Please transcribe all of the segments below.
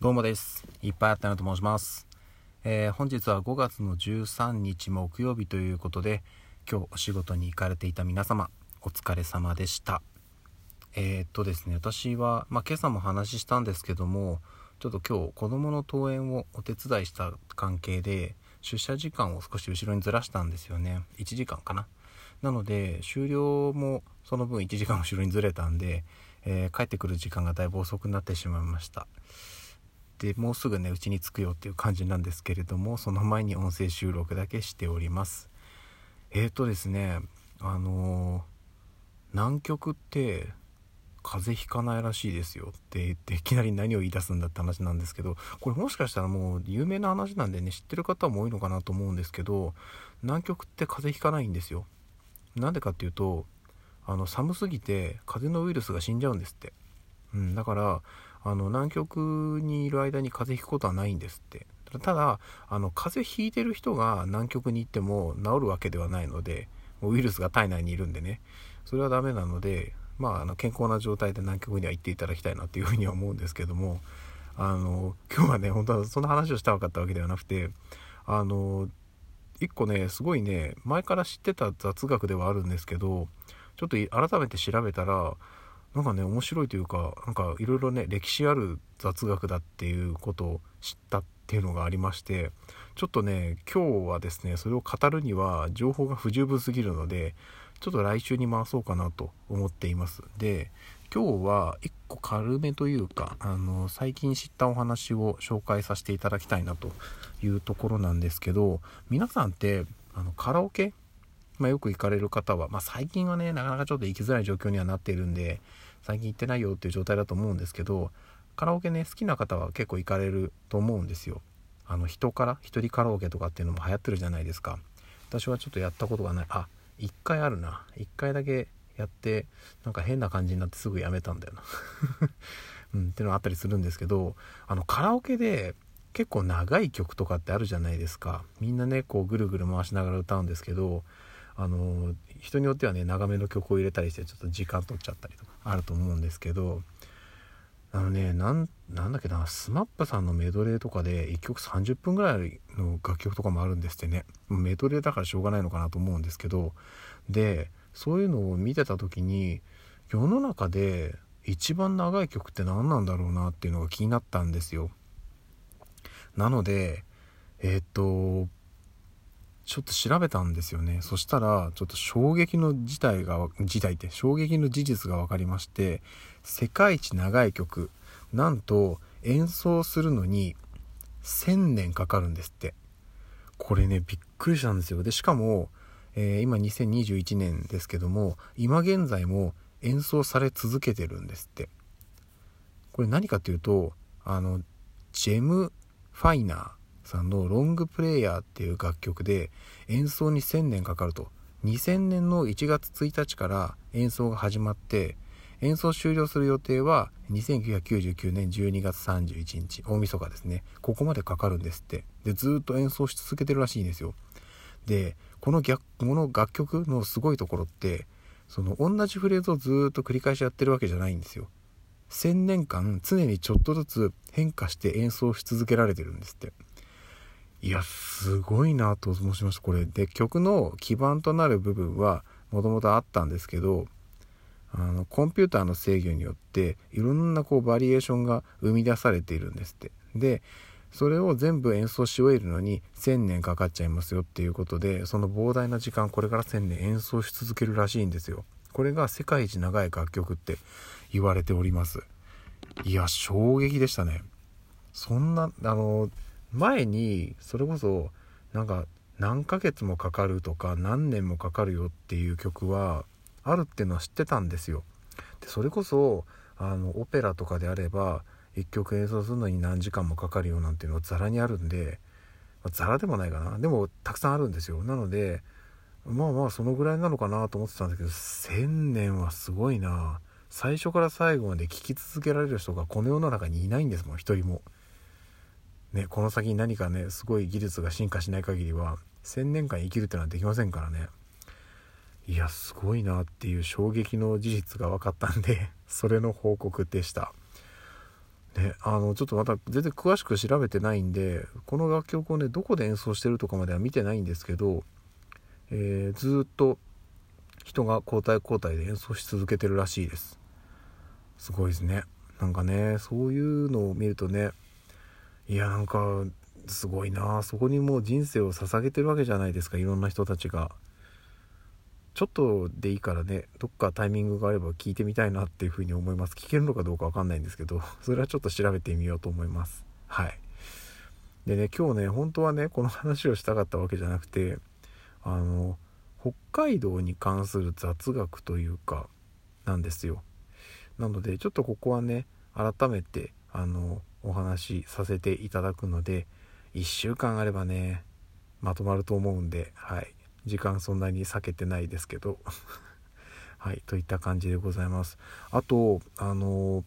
どうもです。いっぱいあったなと申します。えー、本日は5月の13日木曜日ということで、今日お仕事に行かれていた皆様、お疲れ様でした。えー、っとですね、私は、まあ、今朝も話したんですけども、ちょっと今日子供の登園をお手伝いした関係で、出社時間を少し後ろにずらしたんですよね。1時間かな。なので、終了もその分1時間後ろにずれたんで、えー、帰ってくる時間がだいぶ遅くなってしまいました。でもうすぐねうちに着くよっていう感じなんですけれどもその前に音声収録だけしております。えーとですねあのー、南極って風邪ひかないらしいですよって言っていきなり何を言い出すんだって話なんですけどこれもしかしたらもう有名な話なんでね知ってる方も多いのかなと思うんですけど南極って風邪ひかないんですよ。なんでかっていうとあの寒すぎて風邪のウイルスが死んじゃうんですって、うん、だからあの南極にいる間に風邪ひくことはないんですって。ただあの風邪ひいてる人が南極に行っても治るわけではないのでウイルスが体内にいるんでね。それはダメなのでまああの健康な状態で南極には行っていただきたいなっていうふうには思うんですけどもあの今日はね本当はそんな話をしたかったわけではなくてあの一個ねすごいね前から知ってた雑学ではあるんですけどちょっと改めて調べたらなんかね面白いというかなんかいろいろね歴史ある雑学だっていうことを知ったっていうのがありましてちょっとね今日はですねそれを語るには情報が不十分すぎるのでちょっと来週に回そうかなと思っています。で今日は一個軽めというかあの最近知ったお話を紹介させていただきたいなというところなんですけど皆さんってあのカラオケまあ、よく行かれる方は、まあ、最近はねなかなかちょっと行きづらい状況にはなっているんで最近行ってないよっていう状態だと思うんですけどカラオケね好きな方は結構行かれると思うんですよ。あの人から一人カラオケとかっていうのも流行ってるじゃないですか。私はちょっとやったことがない。あ1回あるな。1回だけやってなんか変な感じになってすぐやめたんだよな。うん、っていうのがあったりするんですけどあのカラオケで結構長い曲とかってあるじゃないですか。みんなねこうぐるぐる回しながら歌うんですけどあの人によってはね長めの曲を入れたりしてちょっと時間取っちゃったりとかあると思うんですけどあのねなんだっけな SMAP さんのメドレーとかで1曲30分ぐらいの楽曲とかもあるんですってね。メドレーだからしょうがないのかなと思うんですけどでそういうのを見てた時に世の中で一番長い曲って何なんだろうなっていうのが気になったんですよ。なのでえー、っとちょっと調べたんですよね。そしたら、ちょっと衝撃の事態が、事態って衝撃の事実が分かりまして、世界一長い曲、なんと演奏するのに1000年かかるんですって。これね、びっくりしたんですよ。で、しかも、えー、今2021年ですけども、今現在も演奏され続けてるんですって。これ何かっていうと、あの、ジェム・ファイナー。さんのロングプレイヤーっていう楽曲で演奏に1000年かかると。2000年の1月1日から演奏が始まって、演奏終了する予定は2999年12月31日、大晦日ですね。ここまでかかるんですって。で、ずっと演奏し続けてるらしいんですよ。で、この逆、この楽曲のすごいところって、その同じフレーズをずっと繰り返しやってるわけじゃないんですよ。1000年間常にちょっとずつ変化して演奏し続けられてるんですって。いや、すごいなと申しました。これ。で、曲の基盤となる部分は、もともとあったんですけど、あの、コンピューターの制御によって、いろんなこう、バリエーションが生み出されているんですって。で、それを全部演奏し終えるのに1000年かかっちゃいますよっていうことで、その膨大な時間、これから1000年演奏し続けるらしいんですよ。これが世界一長い楽曲って言われております。いや、衝撃でしたね。そんな、あの、前にそれこそなんか何ヶ月もかかるとか何年もかかるよっていう曲はあるっていうのは知ってたんですよ。でそれこそあのオペラとかであれば1曲演奏するのに何時間もかかるよなんていうのはザラにあるんで、まあ、ザラでもないかなでもたくさんあるんですよなのでまあまあそのぐらいなのかなと思ってたんだけど1000年はすごいな最初から最後まで聴き続けられる人がこの世の中にいないんですもん一人も。ね、この先に何かねすごい技術が進化しない限りは1,000年間生きるってのはできませんからね。いやすごいなっていう衝撃の事実が分かったんで それの報告でした。ね、あのちょっとまた全然詳しく調べてないんでこの楽曲をねどこで演奏してるとかまでは見てないんですけど、えー、ずっと人が交代交代で演奏し続けてるらしいです。すごいですね。なんかねそういうのを見るとねいやなんかすごいな。そこにもう人生を捧げてるわけじゃないですか。いろんな人たちが。ちょっとでいいからね。どっかタイミングがあれば聞いてみたいなっていうふうに思います。聞けるのかどうかわかんないんですけど。それはちょっと調べてみようと思います。はい。でね今日ね本当はねこの話をしたかったわけじゃなくてあの北海道に関する雑学というかなんですよ。なのでちょっとここはね改めてあのお話しさせていただくので1週間あればねまとまると思うんではい。時間そんなに避けてないですけど。はいといった感じでございます。あとあの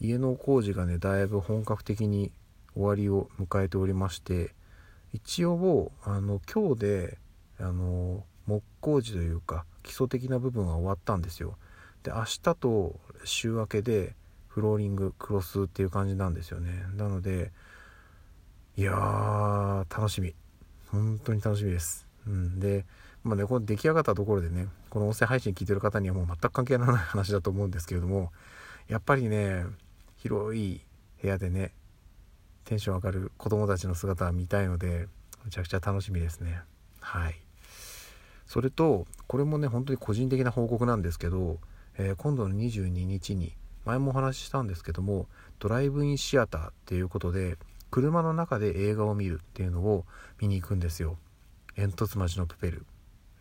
家の工事がねだいぶ本格的に終わりを迎えておりまして一応あの今日であの木工事というか基礎的な部分は終わったんですよ。で明日と週明けでフローリングクロスっていう感じなんですよね。なのでいやー楽しみ。本当に楽しみです。うん。でまあねこの出来上がったところでねこの音声配信聞いてる方にはもう全く関係のない話だと思うんですけれどもやっぱりね広い部屋でねテンション上がる子供たちの姿は見たいのでめちゃくちゃ楽しみですね。はい。それとこれもね本当に個人的な報告なんですけど、えー、今度の22日に前もお話ししたんですけどもドライブインシアターっていうことで車の中で映画を見るっていうのを見に行くんですよ。煙突町のプペル。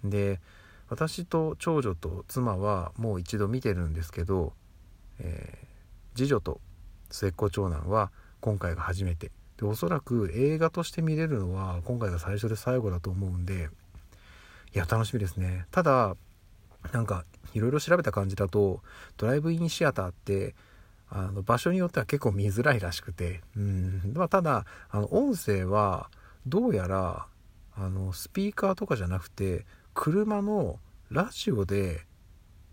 で私と長女と妻はもう一度見てるんですけど、えー、次女と末っ子長男は今回が初めて。でおそらく映画として見れるのは今回が最初で最後だと思うんでいや楽しみですね。ただなんかいろいろ調べた感じだとドライブインシアターってあの場所によっては結構見づらいらしくてうん。まあただあの音声はどうやらあのスピーカーとかじゃなくて車のラジオで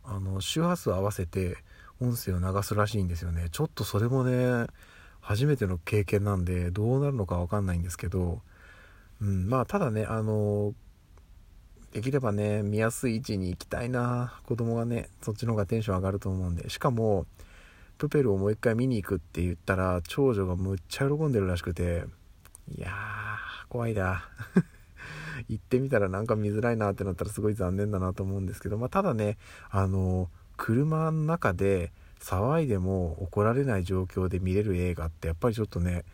あの周波数を合わせて音声を流すらしいんですよね。ちょっとそれもね初めての経験なんでどうなるのか分かんないんですけど、うん、まあただねあのできればね見やすい位置に行きたいな。子供がねそっちの方がテンション上がると思うんで。しかもプペルをもう一回見に行くって言ったら長女がむっちゃ喜んでるらしくて。いやー怖いな。行ってみたらなんか見づらいなってなったらすごい残念だなと思うんですけど、まあ、ただねあの車の中で騒いでも怒られない状況で見れる映画ってやっぱりちょっとね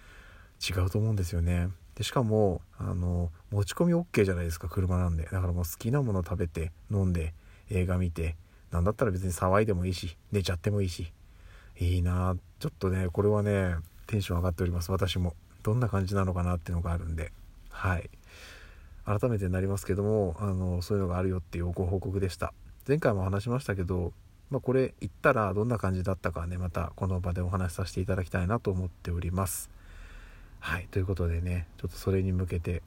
違うと思うんですよね。でしかもあの持ち込み OK じゃないですか車なんで。だからもう好きなもの食べて飲んで映画見て何だったら別に騒いでもいいし寝ちゃってもいいし。いいなちょっとねこれはねテンション上がっております。私も。どんな感じなのかなっていうのがあるんで。はい。改めてなりますけどもあのそういうのがあるよっていうご報告でした。前回も話しましたけど、まあ、これ言ったらどんな感じだったかねまたこの場でお話しさせていただきたいなと思っております。はいということでねちょっとそれに向けて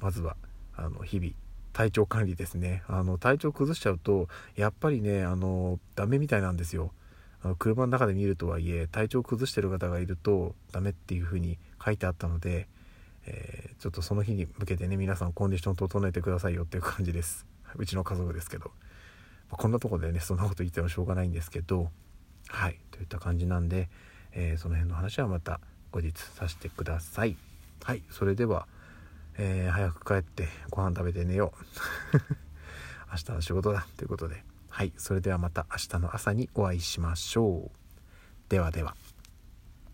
まずはあの日々体調管理ですね。あの体調崩しちゃうとやっぱりねあのダメみたいなんですよ。あの車の中で見るとはいえ体調崩してる方がいるとダメっていう風に書いてあったので、えー、ちょっとその日に向けてね皆さんコンディション整えてくださいよっていう感じです。うちの家族ですけど、まあ、こんなとこでねそんなこと言ってもしょうがないんですけどはいといった感じなんで、えー、その辺の話はまた後日させてください。はい。それでは、えー、早く帰ってご飯食べて寝よう。明日の仕事だ。ということで。はいそれではまた明日の朝にお会いしましょう。ではでは